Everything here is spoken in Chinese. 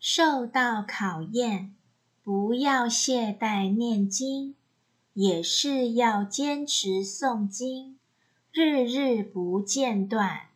受到考验不要懈怠念经也是要坚持诵经日日不间断。